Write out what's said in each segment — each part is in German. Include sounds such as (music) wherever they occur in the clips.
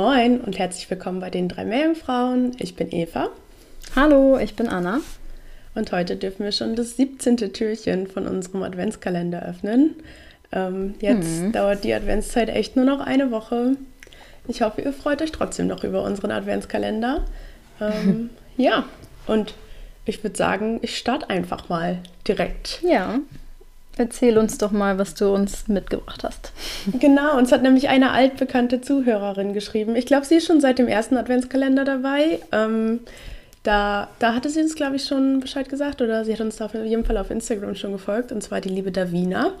Moin und herzlich willkommen bei den drei Meerjungfrauen. Ich bin Eva Hallo, ich bin Anna. und heute dürfen wir schon das 17. Türchen von unserem Adventskalender öffnen. Ähm, jetzt Mhm. dauert die Adventszeit echt nur noch eine Woche. Ich hoffe, ihr freut euch trotzdem noch über unseren Adventskalender. Ähm, (laughs) ja, und ich würde sagen, ich starte einfach mal direkt. Ja, erzähl uns doch mal, was du uns mitgebracht hast. (laughs) Genau, uns hat nämlich eine altbekannte Zuhörerin geschrieben. Ich glaube, sie ist schon seit dem ersten Adventskalender dabei. Ähm, da, da hatte sie uns, glaube ich, schon Bescheid gesagt oder sie hat uns auf jeden Fall auf Instagram schon gefolgt, und zwar die liebe Davina.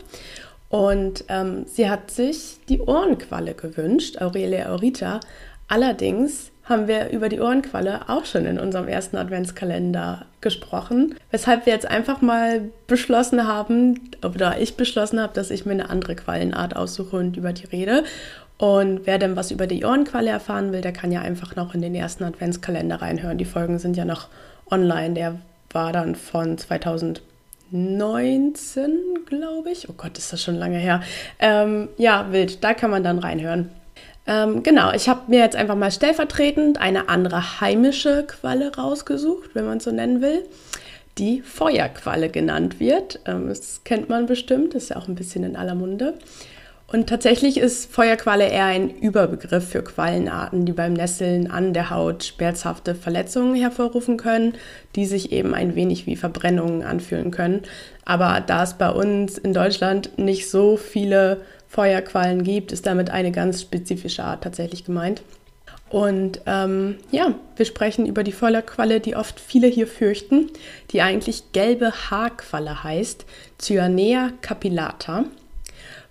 Und ähm, sie hat sich die Ohrenqualle gewünscht, Aurelia Aurita. Allerdings haben wir über die Ohrenqualle auch schon in unserem ersten Adventskalender gesprochen, weshalb wir jetzt einfach mal beschlossen haben, oder ich beschlossen habe, dass ich mir eine andere Quallenart aussuche und über die rede. Und wer denn was über die Ohrenqualle erfahren will, der kann ja einfach noch in den ersten Adventskalender reinhören. Die Folgen sind ja noch online. Der war dann von 2019, glaube ich. Oh Gott, ist das schon lange her. Ähm, ja, wild. Da kann man dann reinhören. Ähm, genau, ich habe mir jetzt einfach mal stellvertretend eine andere heimische Qualle rausgesucht, wenn man so nennen will, die Feuerqualle genannt wird. Ähm, das kennt man bestimmt, ist ja auch ein bisschen in aller Munde. Und tatsächlich ist Feuerqualle eher ein Überbegriff für Quallenarten, die beim Nesseln an der Haut schmerzhafte Verletzungen hervorrufen können, die sich eben ein wenig wie Verbrennungen anfühlen können. Aber da es bei uns in Deutschland nicht so viele Feuerquallen gibt, ist damit eine ganz spezifische Art tatsächlich gemeint. Und ähm, ja, wir sprechen über die Feuerqualle, die oft viele hier fürchten, die eigentlich gelbe Haarqualle heißt, Cyanea capillata.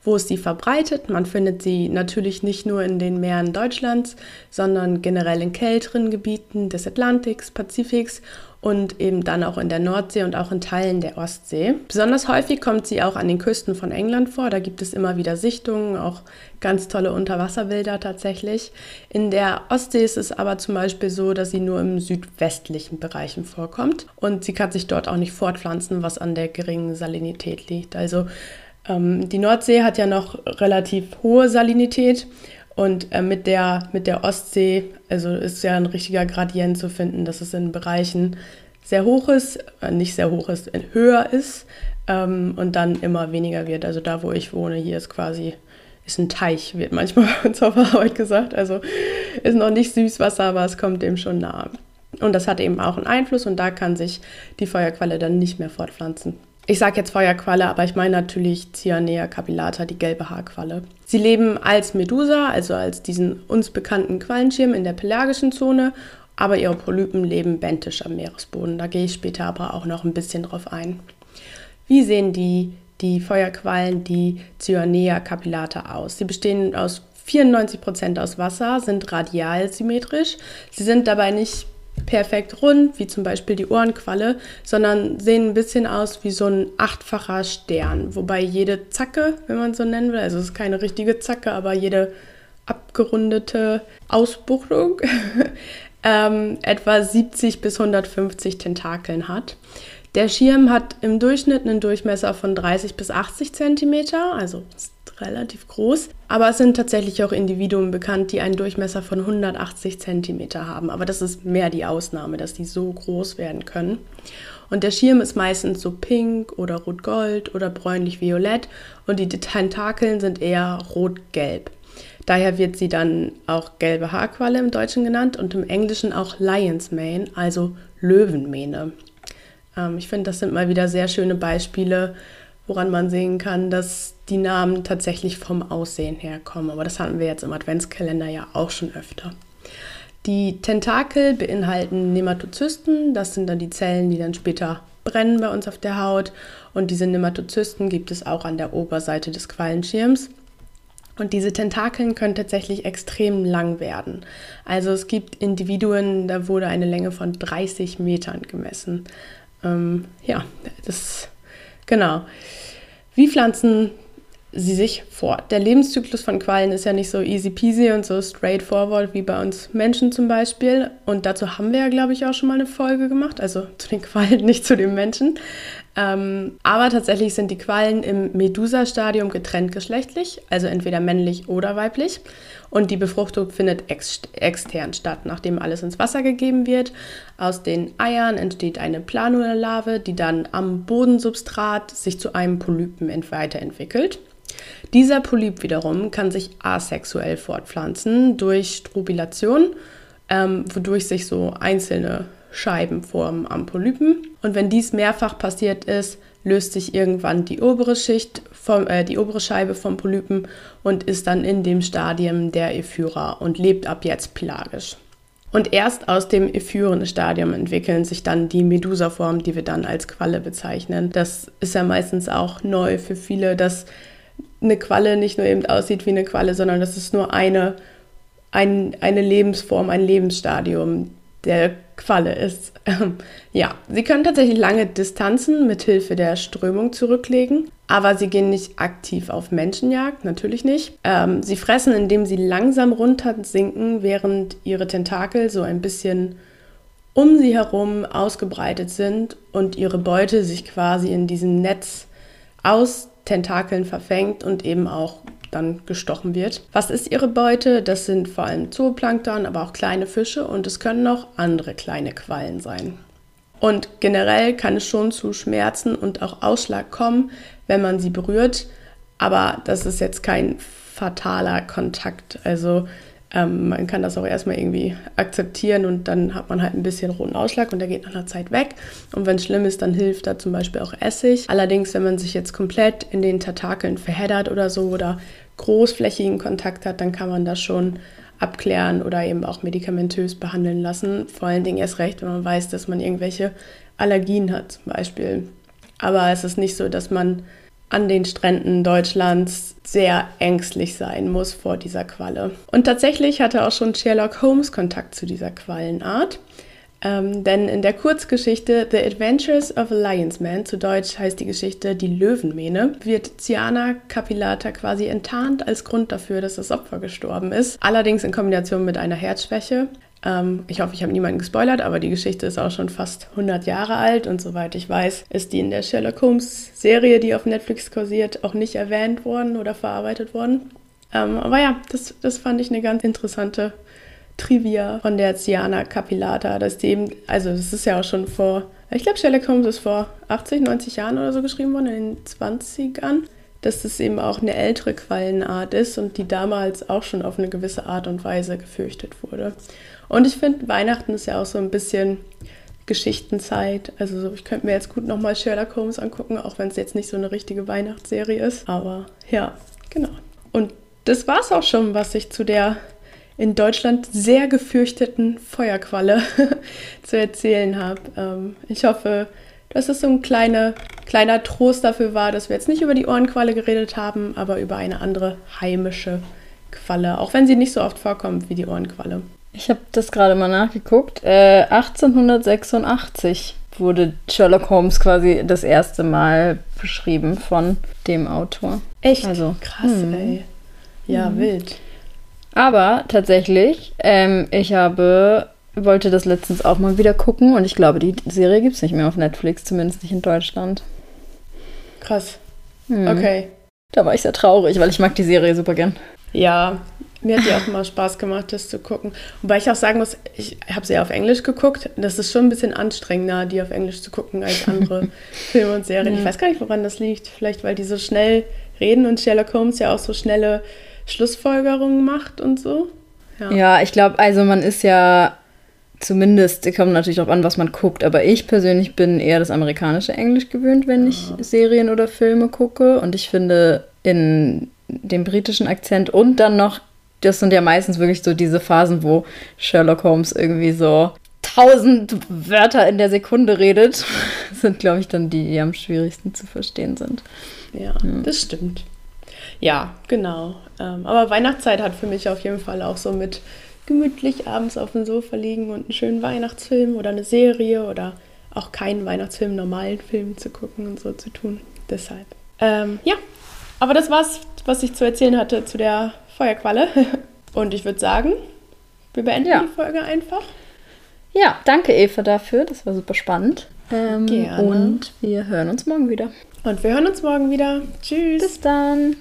Wo ist sie verbreitet? Man findet sie natürlich nicht nur in den Meeren Deutschlands, sondern generell in kälteren Gebieten des Atlantiks, Pazifiks und eben dann auch in der Nordsee und auch in Teilen der Ostsee. Besonders häufig kommt sie auch an den Küsten von England vor. Da gibt es immer wieder Sichtungen, auch ganz tolle Unterwasserbilder tatsächlich. In der Ostsee ist es aber zum Beispiel so, dass sie nur im südwestlichen Bereichen vorkommt und sie kann sich dort auch nicht fortpflanzen, was an der geringen Salinität liegt. Also ähm, die Nordsee hat ja noch relativ hohe Salinität und äh, mit, der, mit der Ostsee, also ist ja ein richtiger Gradient zu finden, dass es in Bereichen sehr hoch ist, äh, nicht sehr hoch ist, höher ist ähm, und dann immer weniger wird. Also da, wo ich wohne, hier ist quasi ist ein Teich, wird manchmal (laughs) bei uns auf der Arbeit gesagt. Also ist noch nicht Süßwasser, aber es kommt dem schon nahe. Und das hat eben auch einen Einfluss und da kann sich die Feuerqualle dann nicht mehr fortpflanzen. Ich sage jetzt Feuerqualle, aber ich meine natürlich Cyanea capillata, die gelbe Haarqualle. Sie leben als Medusa, also als diesen uns bekannten Quallenschirm in der pelagischen Zone, aber ihre Polypen leben benthisch am Meeresboden. Da gehe ich später aber auch noch ein bisschen drauf ein. Wie sehen die, die Feuerquallen, die Cyanea capillata aus? Sie bestehen aus 94% aus Wasser, sind radial symmetrisch. Sie sind dabei nicht perfekt rund, wie zum Beispiel die Ohrenqualle, sondern sehen ein bisschen aus wie so ein achtfacher Stern, wobei jede Zacke, wenn man so nennen will, also es ist keine richtige Zacke, aber jede abgerundete Ausbuchtung (laughs) ähm, etwa 70 bis 150 Tentakeln hat. Der Schirm hat im Durchschnitt einen Durchmesser von 30 bis 80 Zentimeter, also ist relativ groß. Aber es sind tatsächlich auch Individuen bekannt, die einen Durchmesser von 180 Zentimeter haben. Aber das ist mehr die Ausnahme, dass die so groß werden können. Und der Schirm ist meistens so pink oder rot-gold oder bräunlich-violett und die Tentakeln sind eher rot-gelb. Daher wird sie dann auch gelbe Haarqualle im Deutschen genannt und im Englischen auch Lion's Mane, also Löwenmähne. Ähm, ich finde, das sind mal wieder sehr schöne Beispiele, woran man sehen kann, dass die Namen tatsächlich vom Aussehen her kommen. Aber das hatten wir jetzt im Adventskalender ja auch schon öfter. Die Tentakel beinhalten Nematozysten. Das sind dann die Zellen, die dann später brennen bei uns auf der Haut. Und diese Nematozysten gibt es auch an der Oberseite des Quallenschirms. Und diese Tentakeln können tatsächlich extrem lang werden. Also es gibt Individuen, da wurde eine Länge von 30 Metern gemessen. Ähm, ja, das genau. Wie pflanzen sie sich fort? Der Lebenszyklus von Quallen ist ja nicht so easy peasy und so straightforward wie bei uns Menschen zum Beispiel. Und dazu haben wir ja, glaube ich, auch schon mal eine Folge gemacht. Also zu den Quallen, (laughs) nicht zu den Menschen. Ähm, aber tatsächlich sind die Quallen im Medusa-Stadium getrennt geschlechtlich, also entweder männlich oder weiblich. Und die Befruchtung findet ex extern statt, nachdem alles ins Wasser gegeben wird. Aus den Eiern entsteht eine Planula-Larve, die dann am Bodensubstrat sich zu einem Polypen weiterentwickelt. Dieser Polyp wiederum kann sich asexuell fortpflanzen durch Strubilation, ähm, wodurch sich so einzelne Scheiben formen am Polypen. Und wenn dies mehrfach passiert ist, löst sich irgendwann die obere Schicht, vom, äh, die obere Scheibe vom Polypen und ist dann in dem Stadium der Ephyra und lebt ab jetzt pelagisch. Und erst aus dem Ephyren-Stadium entwickeln sich dann die Medusa-Formen, die wir dann als Qualle bezeichnen. Das ist ja meistens auch neu für viele, dass eine Qualle nicht nur eben aussieht wie eine Qualle, sondern das ist nur eine, ein, eine Lebensform, ein Lebensstadium der Qualle ist. ja, sie können tatsächlich lange Distanzen mit Hilfe der Strömung zurücklegen, aber sie gehen nicht aktiv auf Menschenjagd, natürlich nicht. Ähm, sie fressen, indem sie langsam runtersinken, während ihre Tentakel so ein bisschen um sie herum ausgebreitet sind und ihre Beute sich quasi in diesem Netz aus Tentakeln verfängt und eben auch dann gestochen wird. Was ist ihre Beute? Das sind vor allem Zooplankton, aber auch kleine Fische und es können auch andere kleine Quallen sein. Und generell kann es schon zu Schmerzen und auch Ausschlag kommen, wenn man sie berührt, aber das ist jetzt kein fataler Kontakt. Also ähm, man kann das auch erstmal irgendwie akzeptieren und dann hat man halt ein bisschen roten Ausschlag und der geht nach einer Zeit weg. Und wenn es schlimm ist, dann hilft da zum Beispiel auch Essig. Allerdings, wenn man sich jetzt komplett in den Tentakeln verheddert oder so oder großflächigen Kontakt hat, dann kann man das schon abklären oder eben auch medikamentös behandeln lassen. Vor allen Dingen erst recht, wenn man weiß, dass man irgendwelche Allergien hat zum Beispiel. Aber es ist nicht so, dass man an den Stränden Deutschlands sehr ängstlich sein muss vor dieser Qualle. Und tatsächlich hatte auch schon Sherlock Holmes Kontakt zu dieser Quallenart. Ähm, denn in der Kurzgeschichte The Adventures of a Lion's Man, zu Deutsch heißt die Geschichte Die Löwenmähne, wird Ciana Capillata quasi enttarnt als Grund dafür, dass das Opfer gestorben ist. Allerdings in Kombination mit einer Herzschwäche. Ähm, ich hoffe, ich habe niemanden gespoilert, aber die Geschichte ist auch schon fast 100 Jahre alt und soweit ich weiß, ist die in der Sherlock Holmes Serie, die auf Netflix kursiert, auch nicht erwähnt worden oder verarbeitet worden. Ähm, aber ja, das, das fand ich eine ganz interessante Trivia von der Ciana Capillata, dass die eben, also das ist ja auch schon vor, ich glaube Sherlock Holmes ist vor 80, 90 Jahren oder so geschrieben worden, in den 20ern, dass das eben auch eine ältere Quallenart ist und die damals auch schon auf eine gewisse Art und Weise gefürchtet wurde. Und ich finde, Weihnachten ist ja auch so ein bisschen Geschichtenzeit. Also ich könnte mir jetzt gut nochmal Sherlock Holmes angucken, auch wenn es jetzt nicht so eine richtige Weihnachtsserie ist. Aber ja, genau. Und das war es auch schon, was ich zu der in Deutschland sehr gefürchteten Feuerqualle (laughs) zu erzählen habe. Ähm, ich hoffe, dass es so ein kleine, kleiner Trost dafür war, dass wir jetzt nicht über die Ohrenqualle geredet haben, aber über eine andere heimische Qualle, auch wenn sie nicht so oft vorkommt wie die Ohrenqualle. Ich habe das gerade mal nachgeguckt. Äh, 1886 wurde Sherlock Holmes quasi das erste Mal beschrieben von dem Autor. Echt? Also krass, mh. ey. Ja, mh. wild. Aber tatsächlich, ähm, ich habe, wollte das letztens auch mal wieder gucken und ich glaube, die Serie gibt es nicht mehr auf Netflix, zumindest nicht in Deutschland. Krass. Hm. Okay. Da war ich sehr traurig, weil ich mag die Serie super gern. Ja, mir hat die auch immer Spaß gemacht, das zu gucken. Wobei ich auch sagen muss, ich habe sie auf Englisch geguckt. Das ist schon ein bisschen anstrengender, die auf Englisch zu gucken, als andere (laughs) Filme und Serien. Ja. Ich weiß gar nicht, woran das liegt. Vielleicht, weil die so schnell reden und Sherlock Holmes ja auch so schnelle Schlussfolgerungen macht und so. Ja, ja ich glaube, also man ist ja zumindest, kommt natürlich auch an, was man guckt, aber ich persönlich bin eher das amerikanische Englisch gewöhnt, wenn ich Serien oder Filme gucke. Und ich finde in dem britischen Akzent und dann noch, das sind ja meistens wirklich so diese Phasen, wo Sherlock Holmes irgendwie so tausend Wörter in der Sekunde redet, (laughs) sind, glaube ich, dann die, die am schwierigsten zu verstehen sind. Ja, das stimmt. Ja, genau. Ähm, aber Weihnachtszeit hat für mich auf jeden Fall auch so mit gemütlich abends auf dem Sofa liegen und einen schönen Weihnachtsfilm oder eine Serie oder auch keinen Weihnachtsfilm, normalen Film zu gucken und so zu tun. Deshalb. Ähm, ja, aber das war's, was ich zu erzählen hatte zu der Feuerqualle. (laughs) Und ich würde sagen, wir beenden Ja. die Folge einfach. Ja, danke Eva dafür, das war super spannend. Ähm, Gerne. Und wir hören uns morgen wieder. Und wir hören uns morgen wieder. Tschüss. Bis dann.